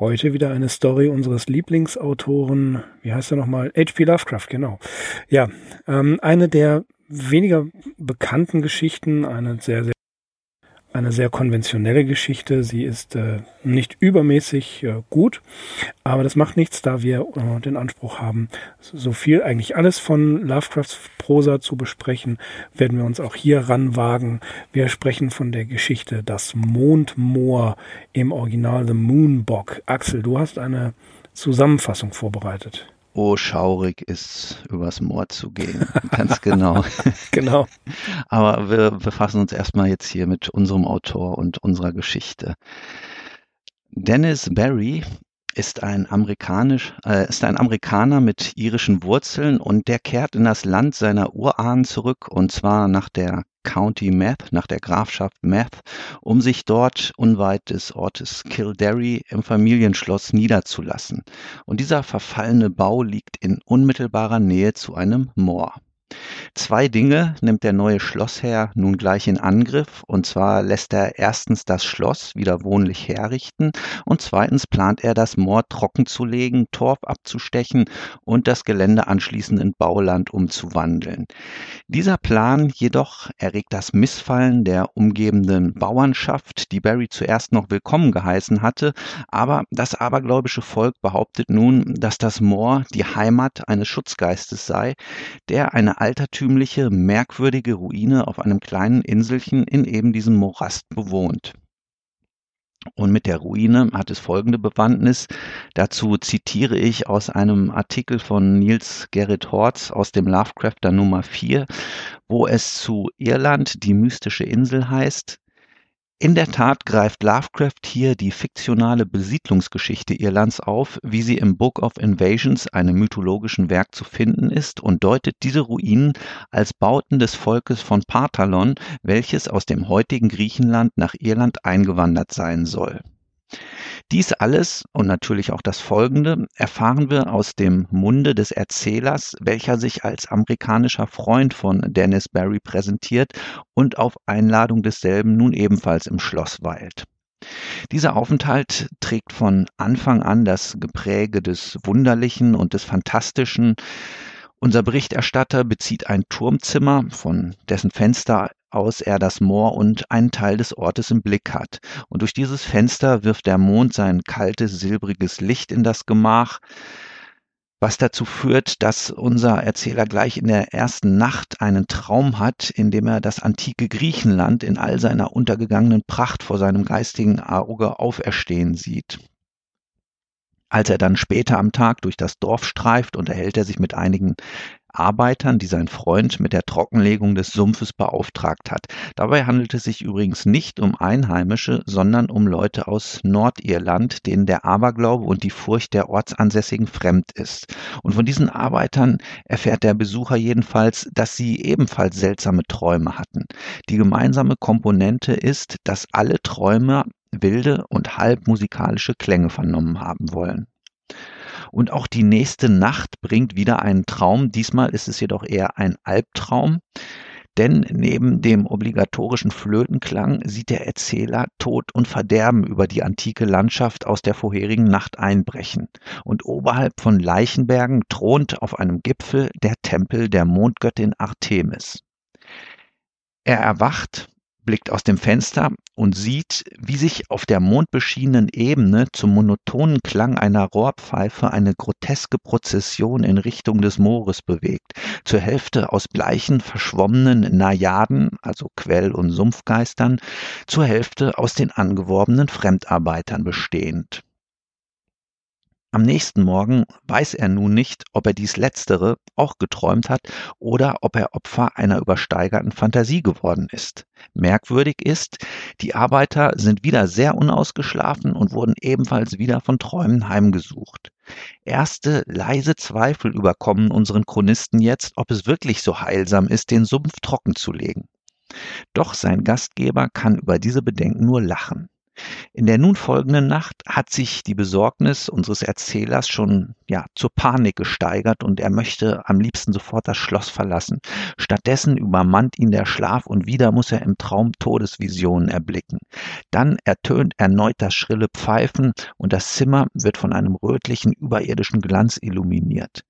Heute wieder eine Story unseres Lieblingsautoren, wie heißt er nochmal? H.P. Lovecraft, genau. Ja, ähm, eine der weniger bekannten Geschichten, eine sehr, sehr eine sehr konventionelle Geschichte. Sie ist äh, nicht übermäßig äh, gut, aber das macht nichts, da wir äh, den Anspruch haben, so viel, eigentlich alles von Lovecrafts Prosa zu besprechen, werden wir uns auch hier ranwagen. Wir sprechen von der Geschichte Das Mondmoor im Original The Moonbock. Axel, du hast eine Zusammenfassung vorbereitet. Oh, schaurig ist, übers Moor zu gehen. Ganz genau. genau. Aber wir befassen uns erstmal jetzt hier mit unserem Autor und unserer Geschichte. Dennis Barry ist ein amerikanisch, äh, ist ein Amerikaner mit irischen Wurzeln und der kehrt in das Land seiner Urahnen zurück und zwar nach der County Meath, nach der Grafschaft Meath, um sich dort unweit des Ortes Kildare im Familienschloss niederzulassen. Und dieser verfallene Bau liegt in unmittelbarer Nähe zu einem Moor. Zwei Dinge nimmt der neue Schlossherr nun gleich in Angriff, und zwar lässt er erstens das Schloss wieder wohnlich herrichten und zweitens plant er das Moor trockenzulegen, Torf abzustechen und das Gelände anschließend in Bauland umzuwandeln. Dieser Plan jedoch erregt das Missfallen der umgebenden Bauernschaft, die Barry zuerst noch willkommen geheißen hatte, aber das abergläubische Volk behauptet nun, dass das Moor die Heimat eines Schutzgeistes sei, der eine altertümliche, merkwürdige Ruine auf einem kleinen Inselchen in eben diesem Morast bewohnt. Und mit der Ruine hat es folgende Bewandtnis. Dazu zitiere ich aus einem Artikel von Niels Gerrit Horz aus dem Lovecrafter Nummer 4, wo es zu Irland die mystische Insel heißt. In der Tat greift Lovecraft hier die fiktionale Besiedlungsgeschichte Irlands auf, wie sie im Book of Invasions, einem mythologischen Werk, zu finden ist, und deutet diese Ruinen als Bauten des Volkes von Parthalon, welches aus dem heutigen Griechenland nach Irland eingewandert sein soll dies alles und natürlich auch das Folgende erfahren wir aus dem Munde des Erzählers, welcher sich als amerikanischer Freund von Dennis Barry präsentiert und auf Einladung desselben nun ebenfalls im Schloss weilt. Dieser Aufenthalt trägt von Anfang an das Gepräge des Wunderlichen und des Fantastischen. Unser Berichterstatter bezieht ein Turmzimmer, von dessen Fenster aus er das Moor und einen Teil des Ortes im Blick hat. Und durch dieses Fenster wirft der Mond sein kaltes, silbriges Licht in das Gemach, was dazu führt, dass unser Erzähler gleich in der ersten Nacht einen Traum hat, in dem er das antike Griechenland in all seiner untergegangenen Pracht vor seinem geistigen Auge auferstehen sieht. Als er dann später am Tag durch das Dorf streift, unterhält er sich mit einigen Arbeitern, die sein Freund mit der Trockenlegung des Sumpfes beauftragt hat. Dabei handelt es sich übrigens nicht um Einheimische, sondern um Leute aus Nordirland, denen der Aberglaube und die Furcht der Ortsansässigen fremd ist. Und von diesen Arbeitern erfährt der Besucher jedenfalls, dass sie ebenfalls seltsame Träume hatten. Die gemeinsame Komponente ist, dass alle Träume wilde und halb musikalische Klänge vernommen haben wollen. Und auch die nächste Nacht bringt wieder einen Traum. Diesmal ist es jedoch eher ein Albtraum. Denn neben dem obligatorischen Flötenklang sieht der Erzähler Tod und Verderben über die antike Landschaft aus der vorherigen Nacht einbrechen. Und oberhalb von Leichenbergen thront auf einem Gipfel der Tempel der Mondgöttin Artemis. Er erwacht blickt aus dem Fenster und sieht, wie sich auf der mondbeschienenen Ebene zum monotonen Klang einer Rohrpfeife eine groteske Prozession in Richtung des Moores bewegt, zur Hälfte aus bleichen, verschwommenen Najaden, also Quell- und Sumpfgeistern, zur Hälfte aus den angeworbenen Fremdarbeitern bestehend. Am nächsten Morgen weiß er nun nicht, ob er dies Letztere auch geträumt hat oder ob er Opfer einer übersteigerten Fantasie geworden ist. Merkwürdig ist, die Arbeiter sind wieder sehr unausgeschlafen und wurden ebenfalls wieder von Träumen heimgesucht. Erste leise Zweifel überkommen unseren Chronisten jetzt, ob es wirklich so heilsam ist, den Sumpf trocken zu legen. Doch sein Gastgeber kann über diese Bedenken nur lachen. In der nun folgenden Nacht hat sich die Besorgnis unseres Erzählers schon ja zur Panik gesteigert und er möchte am liebsten sofort das Schloss verlassen. Stattdessen übermannt ihn der Schlaf und wieder muss er im Traum Todesvisionen erblicken. Dann ertönt erneut das schrille Pfeifen und das Zimmer wird von einem rötlichen überirdischen Glanz illuminiert.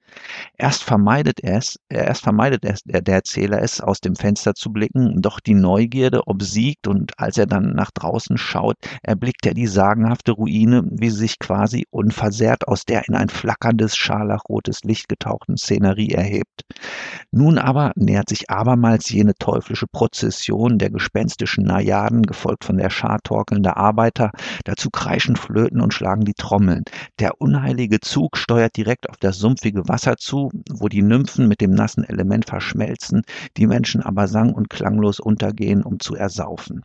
Erst vermeidet es, erst vermeidet es, der, der Erzähler es, aus dem Fenster zu blicken, doch die Neugierde obsiegt und als er dann nach draußen schaut, erblickt er die sagenhafte Ruine, wie sie sich quasi unversehrt aus der in ein flackerndes, scharlachrotes Licht getauchten Szenerie erhebt. Nun aber nähert sich abermals jene teuflische Prozession der gespenstischen Najaden, gefolgt von der Schar torkelnder Arbeiter, dazu kreischen Flöten und schlagen die Trommeln. Der unheilige Zug steuert direkt auf das sumpfige Wasser zu, wo die Nymphen mit dem nassen Element verschmelzen, die Menschen aber sang- und klanglos untergehen, um zu ersaufen.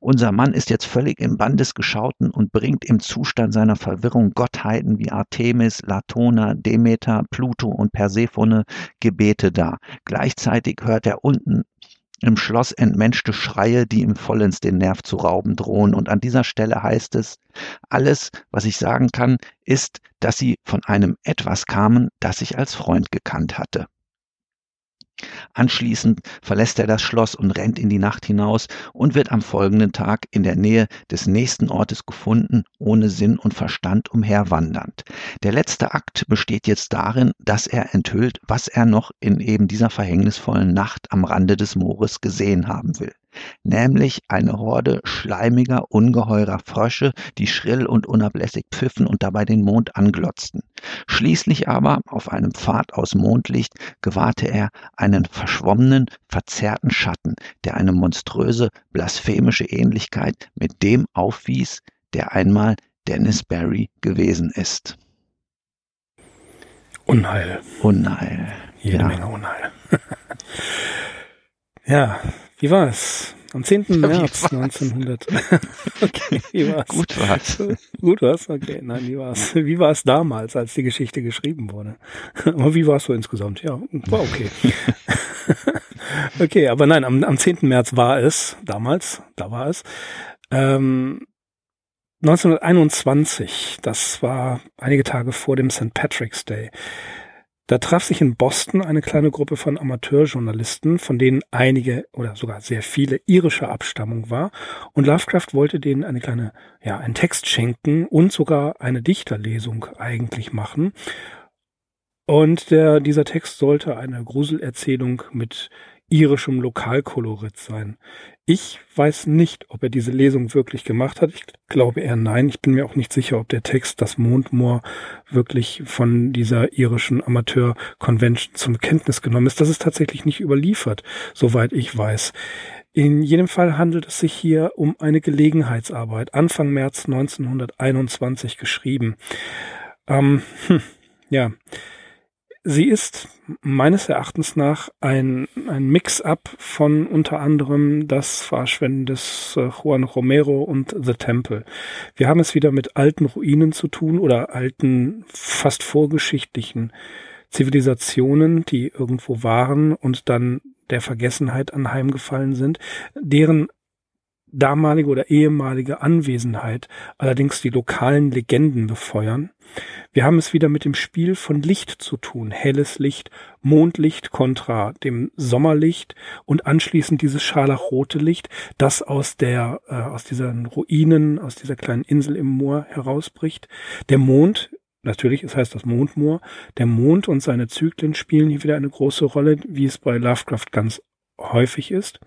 Unser Mann ist jetzt völlig im Bann des Geschauten und bringt im Zustand seiner Verwirrung Gottheiten wie Artemis, Latona, Demeter, Pluto und Persephone Gebete dar. Gleichzeitig hört er unten im Schloss entmenschte Schreie, die ihm vollends den Nerv zu rauben drohen. Und an dieser Stelle heißt es, alles, was ich sagen kann, ist, dass sie von einem etwas kamen, das ich als Freund gekannt hatte. Anschließend verlässt er das Schloss und rennt in die Nacht hinaus und wird am folgenden Tag in der Nähe des nächsten Ortes gefunden, ohne Sinn und Verstand umherwandernd. Der letzte Akt besteht jetzt darin, dass er enthüllt, was er noch in eben dieser verhängnisvollen Nacht am Rande des Moores gesehen haben will nämlich eine Horde schleimiger, ungeheurer Frösche, die schrill und unablässig pfiffen und dabei den Mond anglotzten. Schließlich aber, auf einem Pfad aus Mondlicht, gewahrte er einen verschwommenen, verzerrten Schatten, der eine monströse, blasphemische Ähnlichkeit mit dem aufwies, der einmal Dennis Barry gewesen ist. Unheil. Unheil. Jede ja. Menge Unheil. ja, wie war es? Am 10. Ja, März 1900. okay, wie war's? Gut war's. Gut war's? Okay, nein, wie war's? Wie war es damals, als die Geschichte geschrieben wurde? Aber wie war es so insgesamt? Ja, war okay. okay, aber nein, am, am 10. März war es, damals, da war es. Ähm, 1921, das war einige Tage vor dem St. Patrick's Day. Da traf sich in Boston eine kleine Gruppe von Amateurjournalisten, von denen einige oder sogar sehr viele irischer Abstammung war. Und Lovecraft wollte denen eine kleine, ja, einen Text schenken und sogar eine Dichterlesung eigentlich machen. Und der, dieser Text sollte eine Gruselerzählung mit irischem Lokalkolorit sein. Ich weiß nicht, ob er diese Lesung wirklich gemacht hat. Ich glaube eher nein. Ich bin mir auch nicht sicher, ob der Text das Mondmoor wirklich von dieser irischen Amateur-Convention zum Kenntnis genommen ist. Das ist tatsächlich nicht überliefert, soweit ich weiß. In jedem Fall handelt es sich hier um eine Gelegenheitsarbeit, Anfang März 1921 geschrieben. Ähm, hm, ja, Sie ist meines Erachtens nach ein, ein Mix-up von unter anderem das Verschwenden des äh, Juan Romero und The Temple. Wir haben es wieder mit alten Ruinen zu tun oder alten, fast vorgeschichtlichen Zivilisationen, die irgendwo waren und dann der Vergessenheit anheimgefallen sind, deren damalige oder ehemalige Anwesenheit allerdings die lokalen Legenden befeuern. Wir haben es wieder mit dem Spiel von Licht zu tun. Helles Licht, Mondlicht kontra dem Sommerlicht und anschließend dieses scharlachrote Licht, das aus der, äh, aus diesen Ruinen, aus dieser kleinen Insel im Moor herausbricht. Der Mond Natürlich, es heißt das Mondmoor. Der Mond und seine Zyklen spielen hier wieder eine große Rolle, wie es bei Lovecraft ganz häufig ist.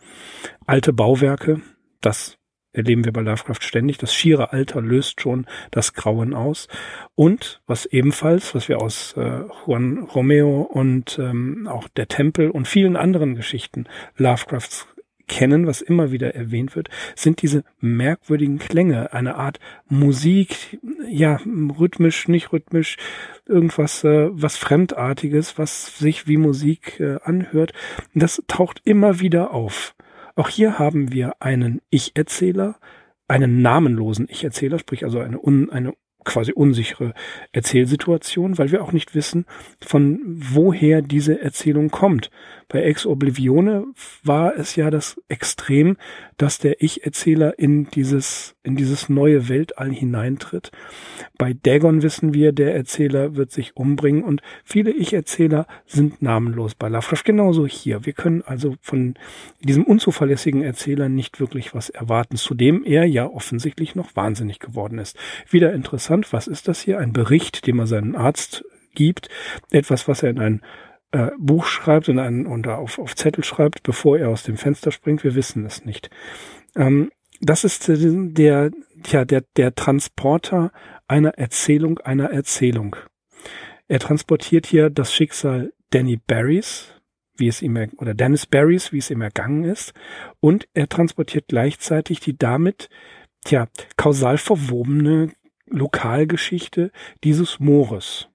Alte Bauwerke, das erleben wir bei Lovecraft ständig. Das schiere Alter löst schon das Grauen aus. Und was ebenfalls, was wir aus äh, Juan Romeo und ähm, auch der Tempel und vielen anderen Geschichten Lovecrafts kennen, was immer wieder erwähnt wird, sind diese merkwürdigen Klänge, eine Art Musik, ja, rhythmisch, nicht rhythmisch, irgendwas, äh, was Fremdartiges, was sich wie Musik äh, anhört. Das taucht immer wieder auf. Auch hier haben wir einen Ich-Erzähler, einen namenlosen Ich-Erzähler, sprich also eine, un, eine quasi unsichere Erzählsituation, weil wir auch nicht wissen, von woher diese Erzählung kommt. Bei Ex Oblivione war es ja das Extrem, dass der Ich-Erzähler in dieses, in dieses neue Weltall hineintritt. Bei Dagon wissen wir, der Erzähler wird sich umbringen und viele Ich-Erzähler sind namenlos. Bei Lovecraft genauso hier. Wir können also von diesem unzuverlässigen Erzähler nicht wirklich was erwarten, zudem er ja offensichtlich noch wahnsinnig geworden ist. Wieder interessant, was ist das hier? Ein Bericht, den man seinen Arzt gibt, etwas, was er in ein äh, Buch schreibt in einen, oder auf, auf Zettel schreibt, bevor er aus dem Fenster springt. Wir wissen es nicht. Ähm, das ist der, ja, der, der Transporter einer Erzählung einer Erzählung. Er transportiert hier das Schicksal Danny Barrys, wie es ihm, oder Dennis Barrys, wie es ihm ergangen ist, und er transportiert gleichzeitig die damit, tja, kausal verwobene Lokalgeschichte dieses Moores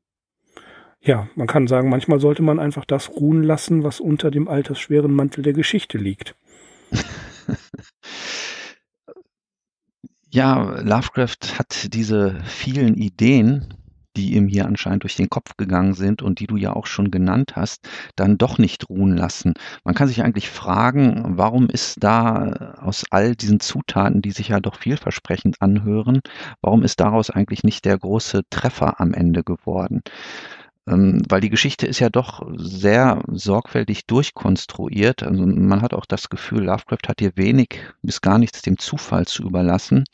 ja, man kann sagen, manchmal sollte man einfach das ruhen lassen, was unter dem altersschweren Mantel der Geschichte liegt. ja, Lovecraft hat diese vielen Ideen, die ihm hier anscheinend durch den Kopf gegangen sind und die du ja auch schon genannt hast, dann doch nicht ruhen lassen. Man kann sich eigentlich fragen, warum ist da aus all diesen Zutaten, die sich ja doch vielversprechend anhören, warum ist daraus eigentlich nicht der große Treffer am Ende geworden? Ähm, weil die Geschichte ist ja doch sehr sorgfältig durchkonstruiert. Also man hat auch das Gefühl, Lovecraft hat hier wenig bis gar nichts dem Zufall zu überlassen.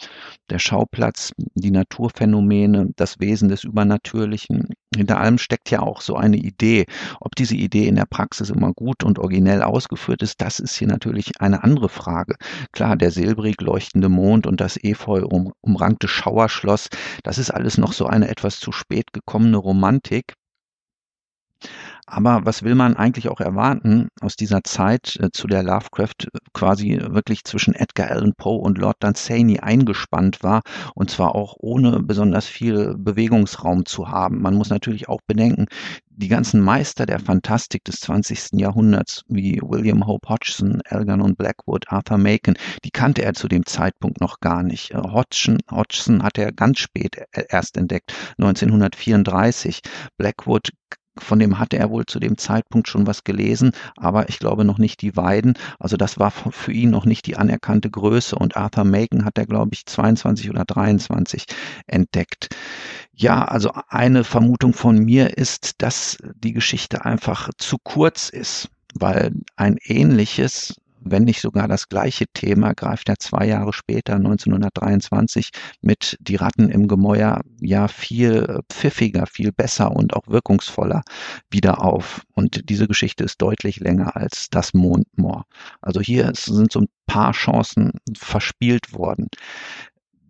Der Schauplatz, die Naturphänomene, das Wesen des Übernatürlichen. Hinter allem steckt ja auch so eine Idee. Ob diese Idee in der Praxis immer gut und originell ausgeführt ist, das ist hier natürlich eine andere Frage. Klar, der silbrig leuchtende Mond und das efeu um, umrankte Schauerschloss, das ist alles noch so eine etwas zu spät gekommene Romantik. Aber was will man eigentlich auch erwarten aus dieser Zeit, äh, zu der Lovecraft äh, quasi wirklich zwischen Edgar Allan Poe und Lord Dunsany eingespannt war und zwar auch ohne besonders viel Bewegungsraum zu haben. Man muss natürlich auch bedenken, die ganzen Meister der Fantastik des 20. Jahrhunderts, wie William Hope Hodgson, Algernon Blackwood, Arthur Macon, die kannte er zu dem Zeitpunkt noch gar nicht. Äh, Hodgson, Hodgson hat er ganz spät erst entdeckt, 1934. Blackwood von dem hatte er wohl zu dem Zeitpunkt schon was gelesen, aber ich glaube noch nicht die Weiden. Also das war für ihn noch nicht die anerkannte Größe. Und Arthur Macon hat er, glaube ich, 22 oder 23 entdeckt. Ja, also eine Vermutung von mir ist, dass die Geschichte einfach zu kurz ist, weil ein ähnliches wenn nicht sogar das gleiche Thema, greift er zwei Jahre später, 1923, mit Die Ratten im Gemäuer ja viel pfiffiger, viel besser und auch wirkungsvoller wieder auf. Und diese Geschichte ist deutlich länger als das Mondmoor. Also hier sind so ein paar Chancen verspielt worden.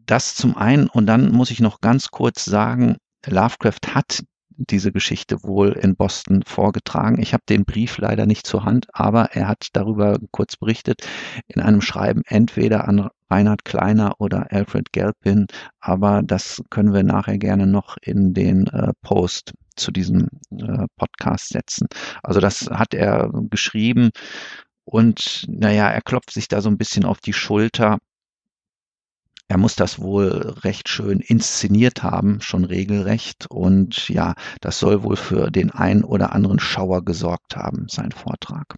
Das zum einen. Und dann muss ich noch ganz kurz sagen, Lovecraft hat diese Geschichte wohl in Boston vorgetragen. Ich habe den Brief leider nicht zur Hand, aber er hat darüber kurz berichtet in einem Schreiben entweder an Reinhard Kleiner oder Alfred Gelpin, aber das können wir nachher gerne noch in den äh, Post zu diesem äh, Podcast setzen. Also das hat er geschrieben und naja, er klopft sich da so ein bisschen auf die Schulter er muss das wohl recht schön inszeniert haben, schon regelrecht. Und ja, das soll wohl für den einen oder anderen Schauer gesorgt haben, sein Vortrag.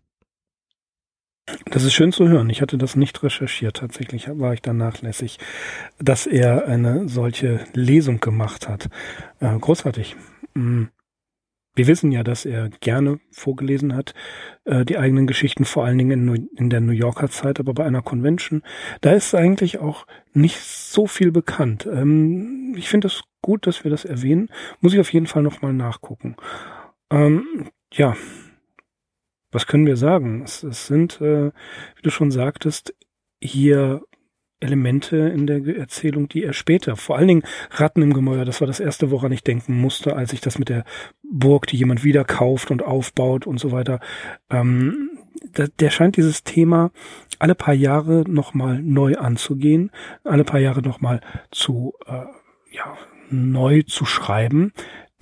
Das ist schön zu hören. Ich hatte das nicht recherchiert. Tatsächlich war ich da nachlässig, dass er eine solche Lesung gemacht hat. Äh, großartig. Mm. Wir wissen ja, dass er gerne vorgelesen hat, äh, die eigenen Geschichten, vor allen Dingen in, in, der New Yorker Zeit, aber bei einer Convention, da ist eigentlich auch nicht so viel bekannt. Ähm, ich finde es gut, dass wir das erwähnen. Muss ich auf jeden Fall nochmal nachgucken. Ähm, ja, was können wir sagen? Es, es sind, äh, wie du schon sagtest, hier Elemente in der Erzählung, die er später, vor allen Dingen Ratten im Gemäuer, das war das erste, woran ich denken musste, als ich das mit der Burg, die jemand wieder kauft und aufbaut und so weiter, ähm, da, der scheint dieses Thema alle paar Jahre nochmal neu anzugehen, alle paar Jahre nochmal zu, äh, ja, neu zu schreiben.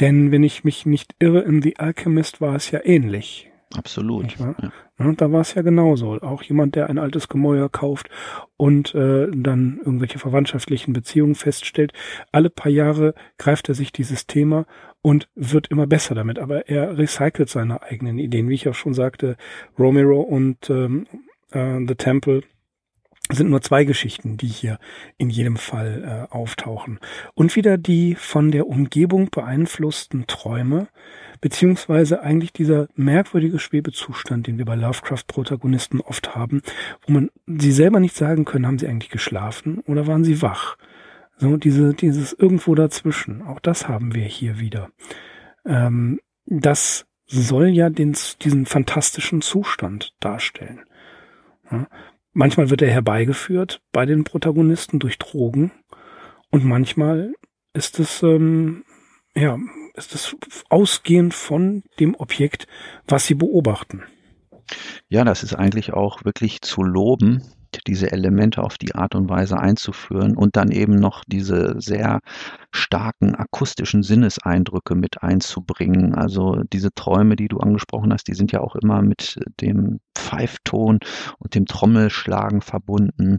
Denn wenn ich mich nicht irre, in The Alchemist war es ja ähnlich. Absolut. Ja. Ja, da war es ja genauso. Auch jemand, der ein altes Gemäuer kauft und äh, dann irgendwelche verwandtschaftlichen Beziehungen feststellt. Alle paar Jahre greift er sich dieses Thema und wird immer besser damit. Aber er recycelt seine eigenen Ideen. Wie ich auch schon sagte, Romero und ähm, äh, The Temple sind nur zwei Geschichten, die hier in jedem Fall äh, auftauchen. Und wieder die von der Umgebung beeinflussten Träume, beziehungsweise eigentlich dieser merkwürdige Schwebezustand, den wir bei Lovecraft-Protagonisten oft haben, wo man sie selber nicht sagen können, haben sie eigentlich geschlafen oder waren sie wach? So, diese, dieses irgendwo dazwischen. Auch das haben wir hier wieder. Ähm, das soll ja den, diesen fantastischen Zustand darstellen. Ja, manchmal wird er herbeigeführt bei den Protagonisten durch Drogen und manchmal ist es ähm, ja ist es ausgehend von dem Objekt, was sie beobachten. Ja, das ist eigentlich auch wirklich zu loben, diese Elemente auf die Art und Weise einzuführen und dann eben noch diese sehr starken akustischen Sinneseindrücke mit einzubringen. Also diese Träume, die du angesprochen hast, die sind ja auch immer mit dem Pfeifton und dem Trommelschlagen verbunden.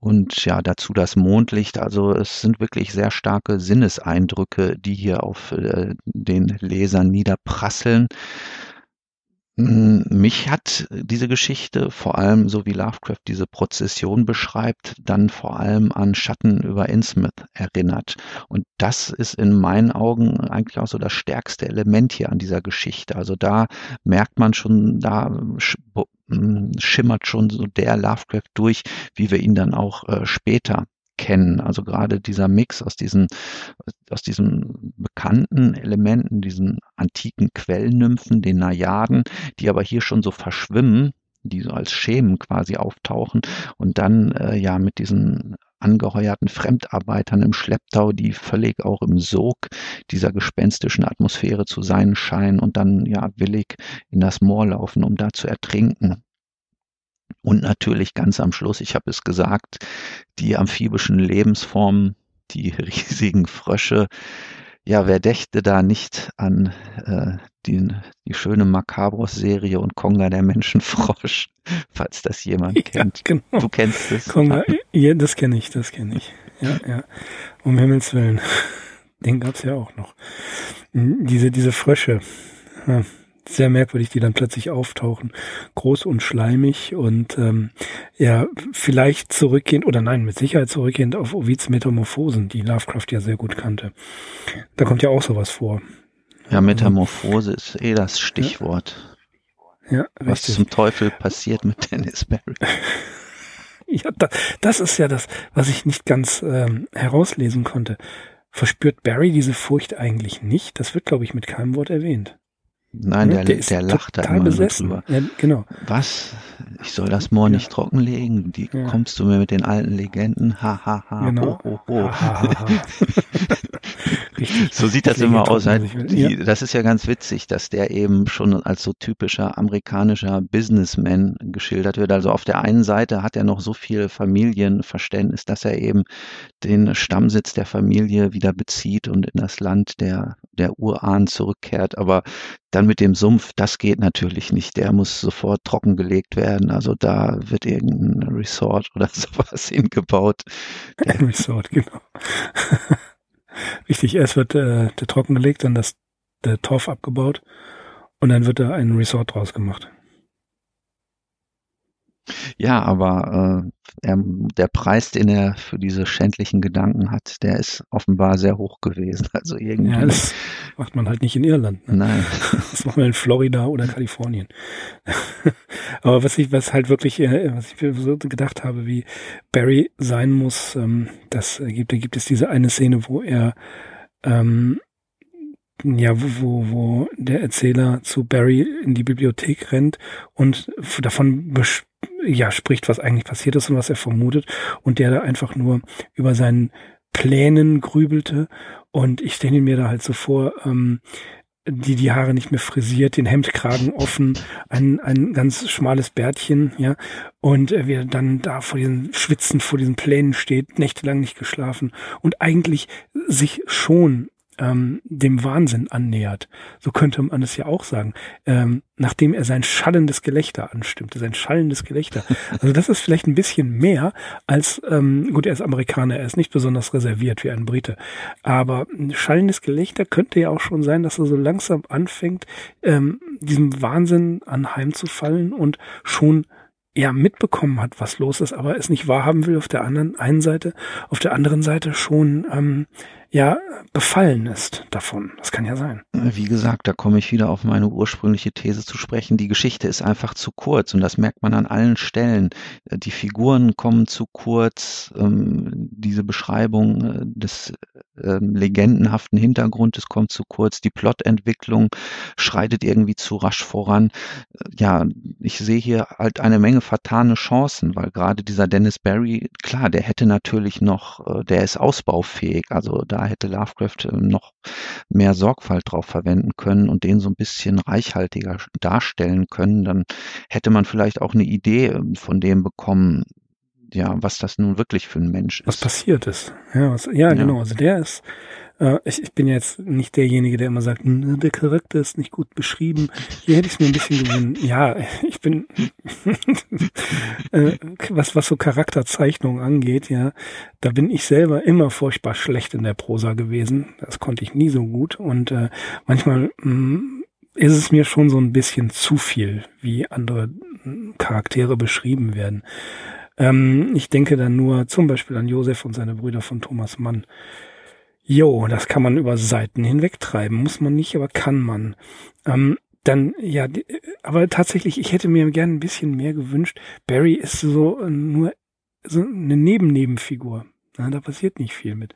Und ja, dazu das Mondlicht. Also es sind wirklich sehr starke Sinneseindrücke, die hier auf äh, den Lesern niederprasseln. Hm, mich hat diese Geschichte vor allem, so wie Lovecraft diese Prozession beschreibt, dann vor allem an Schatten über Innsmouth erinnert. Und das ist in meinen Augen eigentlich auch so das stärkste Element hier an dieser Geschichte. Also da merkt man schon, da hm, schimmert schon so der Lovecraft durch, wie wir ihn dann auch äh, später kennen. Also gerade dieser Mix aus diesen, aus diesen bekannten Elementen, diesen antiken Quellnymphen, den Najaden, die aber hier schon so verschwimmen, die so als Schemen quasi auftauchen und dann äh, ja mit diesen angeheuerten Fremdarbeitern im Schlepptau, die völlig auch im Sog dieser gespenstischen Atmosphäre zu sein scheinen und dann ja willig in das Moor laufen, um da zu ertrinken. Und natürlich ganz am Schluss, ich habe es gesagt, die amphibischen Lebensformen, die riesigen Frösche. Ja, wer dächte da nicht an äh, die, die schöne Macabros-Serie und Konga der Menschenfrosch, falls das jemand kennt. Ja, genau. Du kennst es. Konga, ja, das kenne ich, das kenne ich. Ja, ja. Um Himmels Willen. Den gab's ja auch noch. Diese, diese Frösche. Ja sehr merkwürdig, die dann plötzlich auftauchen, groß und schleimig und ähm, ja, vielleicht zurückgehend, oder nein, mit Sicherheit zurückgehend auf Ovids Metamorphosen, die Lovecraft ja sehr gut kannte. Da kommt ja auch sowas vor. Ja, Metamorphose ist eh das Stichwort. Ja, ja Was zum Teufel passiert mit Dennis Barry? ja, da, das ist ja das, was ich nicht ganz ähm, herauslesen konnte. Verspürt Barry diese Furcht eigentlich nicht? Das wird, glaube ich, mit keinem Wort erwähnt. Nein, der, der, der lacht da immer besessen. drüber. Ja, genau. Was? Ich soll das Moor nicht trockenlegen? Die ja. kommst du mir mit den alten Legenden? Ha, ha, ha. Genau. Ho, ho, ho. Ha, ha, ha. Richtig. So sieht das immer aus. Halt, die, das ist ja ganz witzig, dass der eben schon als so typischer amerikanischer Businessman geschildert wird. Also auf der einen Seite hat er noch so viel Familienverständnis, dass er eben den Stammsitz der Familie wieder bezieht und in das Land der, der Urahn zurückkehrt. Aber dann mit dem Sumpf, das geht natürlich nicht. Der muss sofort trockengelegt werden. Also da wird irgendein Resort oder sowas hingebaut. Ein Resort, genau. Richtig, erst wird äh, der trockengelegt, dann das, der Torf abgebaut und dann wird da ein Resort draus gemacht. Ja, aber äh, er, der Preis, den er für diese schändlichen Gedanken hat, der ist offenbar sehr hoch gewesen. Also irgendwie. Ja, das macht man halt nicht in Irland. Ne? Nein. Das macht man in Florida oder Kalifornien. aber was ich, was halt wirklich, äh, was ich so gedacht habe, wie Barry sein muss, ähm, das gibt, da gibt es diese eine Szene, wo er ähm, ja, wo, wo, wo der Erzähler zu Barry in die Bibliothek rennt und davon ja, spricht, was eigentlich passiert ist und was er vermutet. Und der da einfach nur über seinen Plänen grübelte. Und ich stelle mir da halt so vor, ähm, die die Haare nicht mehr frisiert, den Hemdkragen offen, ein, ein ganz schmales Bärtchen, ja, und äh, wie er dann da vor diesen Schwitzen, vor diesen Plänen steht, nächtelang nicht geschlafen und eigentlich sich schon ähm, dem Wahnsinn annähert. So könnte man es ja auch sagen. Ähm, nachdem er sein schallendes Gelächter anstimmte, sein schallendes Gelächter. Also das ist vielleicht ein bisschen mehr als, ähm, gut, er ist Amerikaner, er ist nicht besonders reserviert wie ein Brite. Aber schallendes Gelächter könnte ja auch schon sein, dass er so langsam anfängt, ähm, diesem Wahnsinn anheimzufallen und schon ja mitbekommen hat, was los ist, aber es nicht wahrhaben will auf der anderen einen Seite, auf der anderen Seite schon ähm, ja befallen ist davon. Das kann ja sein. Wie gesagt, da komme ich wieder auf meine ursprüngliche These zu sprechen. Die Geschichte ist einfach zu kurz und das merkt man an allen Stellen. Die Figuren kommen zu kurz. Ähm, diese Beschreibung äh, des ähm, legendenhaften Hintergrundes kommt zu kurz. Die Plotentwicklung schreitet irgendwie zu rasch voran. Ja, ich sehe hier halt eine Menge vertane Chancen, weil gerade dieser Dennis Barry, klar, der hätte natürlich noch, äh, der ist ausbaufähig. Also da hätte Lovecraft äh, noch mehr Sorgfalt drauf verwenden können und den so ein bisschen reichhaltiger darstellen können, dann hätte man vielleicht auch eine Idee ähm, von dem bekommen, ja, was das nun wirklich für ein Mensch ist. Was passiert ist. Ja, was, ja, ja. genau. Also der ist, äh, ich, ich bin jetzt nicht derjenige, der immer sagt, der Charakter ist nicht gut beschrieben. Hier hätte ich es mir ein bisschen gewöhnt. Ja, ich bin, äh, was, was so Charakterzeichnungen angeht, ja, da bin ich selber immer furchtbar schlecht in der Prosa gewesen. Das konnte ich nie so gut. Und äh, manchmal mh, mm, ist es mir schon so ein bisschen zu viel, wie andere Charaktere beschrieben werden. Ähm, ich denke dann nur zum Beispiel an Josef und seine Brüder von Thomas Mann. Jo, das kann man über Seiten hinweg treiben, muss man nicht, aber kann man. Ähm, dann, ja, aber tatsächlich, ich hätte mir gern ein bisschen mehr gewünscht. Barry ist so äh, nur so eine Neben-Nebenfigur. Ja, da passiert nicht viel mit.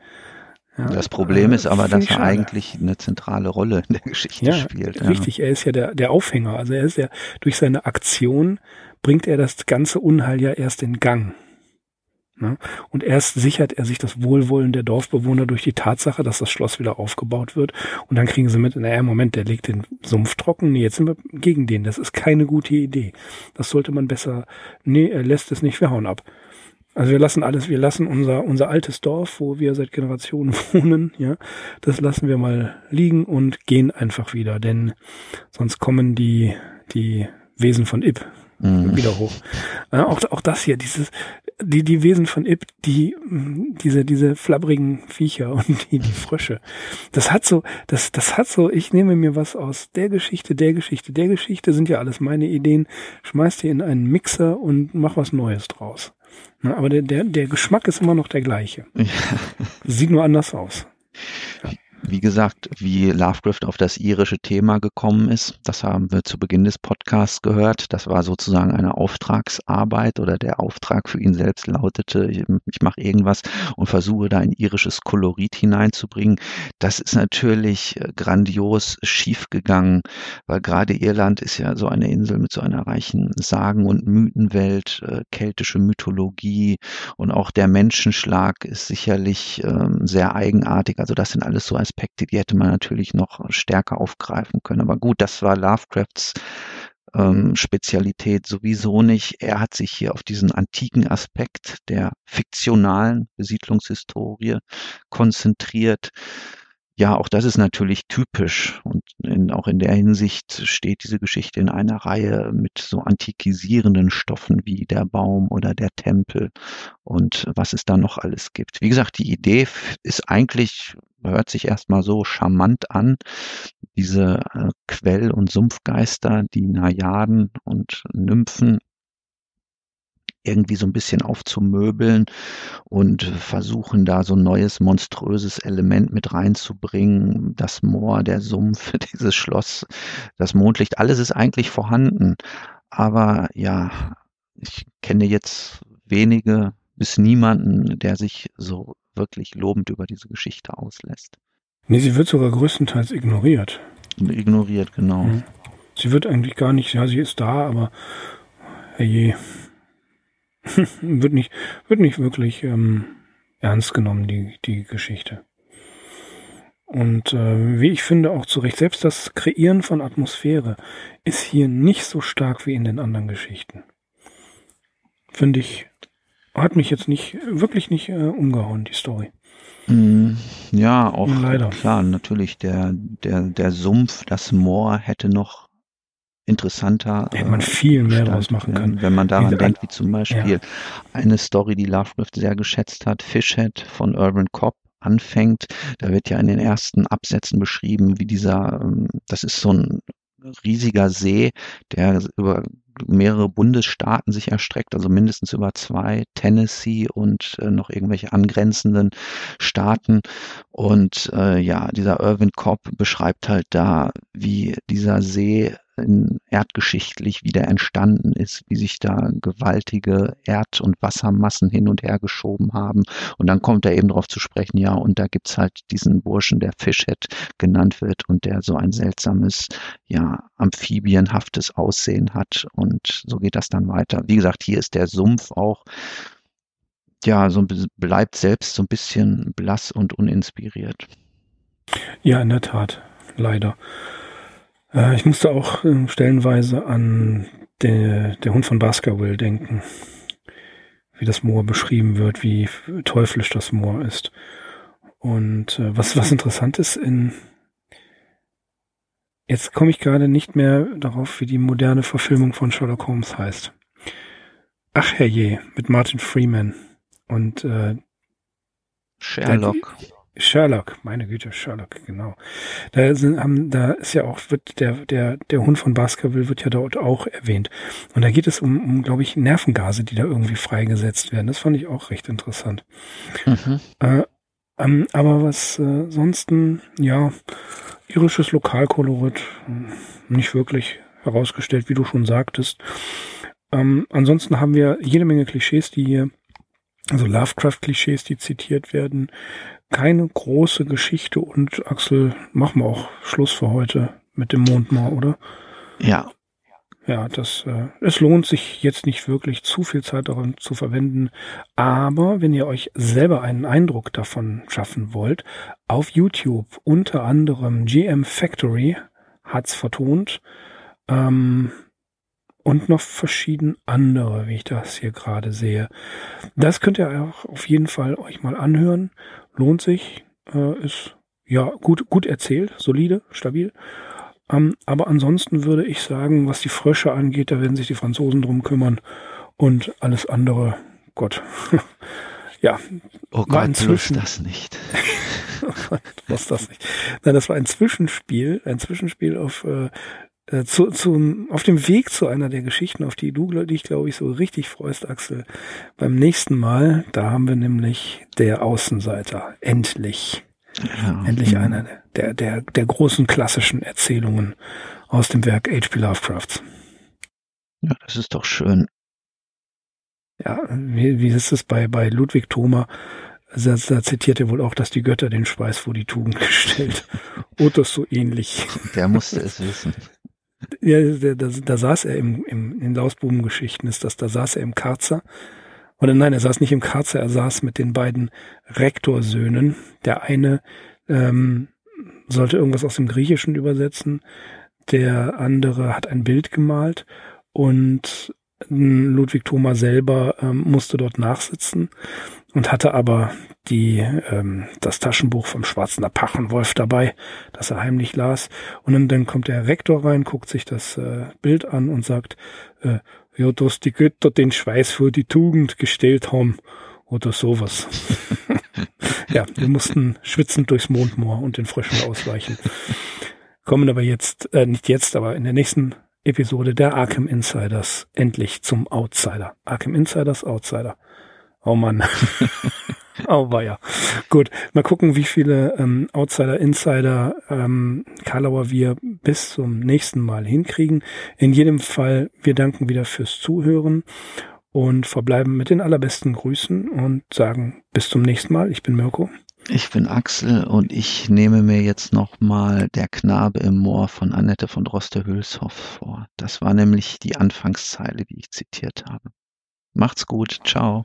Ja, das Problem äh, ist aber, dass er schade. eigentlich eine zentrale Rolle in der Geschichte ja, spielt. Ja. Richtig, er ist ja der, der Aufhänger. Also er ist ja durch seine Aktion bringt er das ganze Unheil ja erst in Gang. Ne? Und erst sichert er sich das Wohlwollen der Dorfbewohner durch die Tatsache, dass das Schloss wieder aufgebaut wird. Und dann kriegen sie mit, naja, Moment, der legt den Sumpf trocken. Nee, jetzt sind wir gegen den. Das ist keine gute Idee. Das sollte man besser, nee, er lässt es nicht, wir hauen ab. Also wir lassen alles, wir lassen unser, unser altes Dorf, wo wir seit Generationen wohnen, ja, das lassen wir mal liegen und gehen einfach wieder, denn sonst kommen die, die Wesen von Ib mhm. wieder hoch. Äh, auch, auch das hier, dieses, die, die Wesen von Ib, die, diese, diese flabbrigen Viecher und die, die Frösche. Das hat so, das, das hat so, ich nehme mir was aus der Geschichte, der Geschichte, der Geschichte, sind ja alles meine Ideen, schmeiß die in einen Mixer und mach was Neues draus. Na, aber der, der, der Geschmack ist immer noch der gleiche. Ja. Sieht nur anders aus. Ja wie gesagt, wie Lovecraft auf das irische Thema gekommen ist. Das haben wir zu Beginn des Podcasts gehört. Das war sozusagen eine Auftragsarbeit oder der Auftrag für ihn selbst lautete, ich, ich mache irgendwas und versuche da ein irisches Kolorit hineinzubringen. Das ist natürlich äh, grandios schiefgegangen, weil gerade Irland ist ja so eine Insel mit so einer reichen Sagen- und Mythenwelt, äh, keltische Mythologie und auch der Menschenschlag ist sicherlich ähm, sehr eigenartig. Also das sind alles so Aspekte, die hätte man natürlich noch stärker aufgreifen können. Aber gut, das war Lovecrafts ähm, Spezialität sowieso nicht. Er hat sich hier auf diesen antiken Aspekt der fiktionalen Besiedlungshistorie konzentriert. Ja, auch das ist natürlich typisch und in, auch in der Hinsicht steht diese Geschichte in einer Reihe mit so antikisierenden Stoffen wie der Baum oder der Tempel und was es da noch alles gibt. Wie gesagt, die Idee ist eigentlich hört sich erstmal so charmant an. Diese äh, Quell- und Sumpfgeister, die Najaden und Nymphen irgendwie so ein bisschen aufzumöbeln und versuchen da so ein neues monströses Element mit reinzubringen. Das Moor, der Sumpf, dieses Schloss, das Mondlicht, alles ist eigentlich vorhanden. Aber ja, ich kenne jetzt wenige bis niemanden, der sich so wirklich lobend über diese Geschichte auslässt. Nee, sie wird sogar größtenteils ignoriert. Ignoriert, genau. Mhm. Sie wird eigentlich gar nicht, ja, sie ist da, aber herrje, wird nicht, wird nicht wirklich ähm, ernst genommen, die, die Geschichte. Und äh, wie ich finde, auch zu Recht, selbst das Kreieren von Atmosphäre ist hier nicht so stark wie in den anderen Geschichten. Finde ich hat mich jetzt nicht, wirklich nicht äh, umgehauen, die Story. Mm, ja, auch Leider. klar, natürlich der, der, der Sumpf, das Moor hätte noch interessanter. Hätte man viel mehr draus machen können. Wenn man daran denkt, wie zum Beispiel ja. eine Story, die Lovecraft sehr geschätzt hat, Fishhead von Urban Cobb anfängt. Da wird ja in den ersten Absätzen beschrieben, wie dieser, ähm, das ist so ein riesiger See, der über mehrere Bundesstaaten sich erstreckt, also mindestens über zwei, Tennessee und äh, noch irgendwelche angrenzenden Staaten. Und äh, ja, dieser Irvin Cobb beschreibt halt da, wie dieser See erdgeschichtlich wieder entstanden ist, wie sich da gewaltige Erd- und Wassermassen hin und her geschoben haben. Und dann kommt er eben darauf zu sprechen, ja, und da gibt's halt diesen Burschen, der Fishhead genannt wird und der so ein seltsames, ja, amphibienhaftes Aussehen hat. Und so geht das dann weiter. Wie gesagt, hier ist der Sumpf auch ja, so bleibt selbst so ein bisschen blass und uninspiriert. Ja, in der Tat, leider. Äh, ich musste auch äh, stellenweise an der, der Hund von Baskerville denken. Wie das Moor beschrieben wird, wie teuflisch das Moor ist. Und äh, was, was interessant ist, in jetzt komme ich gerade nicht mehr darauf, wie die moderne Verfilmung von Sherlock Holmes heißt. Ach herrje, mit Martin Freeman und äh, Sherlock. Sherlock, meine Güte, Sherlock, genau. Da sind, haben, da ist ja auch, wird der, der, der Hund von Baskerville wird ja dort auch erwähnt. Und da geht es um, um glaube ich, Nervengase, die da irgendwie freigesetzt werden. Das fand ich auch recht interessant. Mhm. Äh, ähm, aber was äh, sonsten, ja, irisches Lokalkolorit, hm, nicht wirklich herausgestellt, wie du schon sagtest. Ähm, ansonsten haben wir jede Menge Klischees, die hier, also Lovecraft-Klischees, die zitiert werden keine große Geschichte und Axel, machen wir auch Schluss für heute mit dem Mondmoor, oder? Ja. Ja, das, äh, es lohnt sich jetzt nicht wirklich zu viel Zeit daran zu verwenden. Aber wenn ihr euch selber einen Eindruck davon schaffen wollt, auf YouTube unter anderem GM Factory hat's vertont. Ähm, und noch verschieden andere, wie ich das hier gerade sehe. Das könnt ihr auch auf jeden Fall euch mal anhören lohnt sich, äh, ist ja gut, gut erzählt, solide, stabil. Ähm, aber ansonsten würde ich sagen, was die Frösche angeht, da werden sich die Franzosen drum kümmern und alles andere, Gott. ja. Oh Gott, inzwischen das nicht. was das nicht. Nein, das war ein Zwischenspiel, ein Zwischenspiel auf äh, äh, zu, zu, auf dem Weg zu einer der Geschichten, auf die du dich, glaube ich, so richtig freust, Axel. Beim nächsten Mal, da haben wir nämlich der Außenseiter. Endlich. Ja. Endlich ja. einer der, der, der großen klassischen Erzählungen aus dem Werk H.P. Lovecrafts. Ja, das ist doch schön. Ja, wie, wie ist es bei, bei Ludwig Thoma? Da, da zitiert er wohl auch, dass die Götter den Schweiß vor die Tugend gestellt. Oder so ähnlich. Der musste es wissen. Ja, da, da, da saß er im, im, in Lausbubengeschichten ist das, da saß er im Karzer. Oder nein, er saß nicht im Karzer, er saß mit den beiden Rektorsöhnen. Der eine ähm, sollte irgendwas aus dem Griechischen übersetzen, der andere hat ein Bild gemalt und Ludwig Thoma selber ähm, musste dort nachsitzen und hatte aber die ähm, das Taschenbuch vom schwarzen Apachenwolf dabei, das er heimlich las. Und dann, dann kommt der Rektor rein, guckt sich das äh, Bild an und sagt, äh, ja, dass die Götter den Schweiß für die Tugend gestellt haben oder sowas. ja, wir mussten schwitzend durchs Mondmoor und den Fröschen ausweichen. Kommen aber jetzt, äh, nicht jetzt, aber in der nächsten Episode der Arkham Insiders endlich zum Outsider. Arkham Insiders Outsider. Oh Mann. oh war Gut, mal gucken, wie viele ähm, Outsider, Insider, ähm, Karlauer wir bis zum nächsten Mal hinkriegen. In jedem Fall, wir danken wieder fürs Zuhören und verbleiben mit den allerbesten Grüßen und sagen bis zum nächsten Mal. Ich bin Mirko. Ich bin Axel und ich nehme mir jetzt nochmal Der Knabe im Moor von Annette von Droste-Hülshoff vor. Das war nämlich die Anfangszeile, die ich zitiert habe. Macht's gut. Ciao.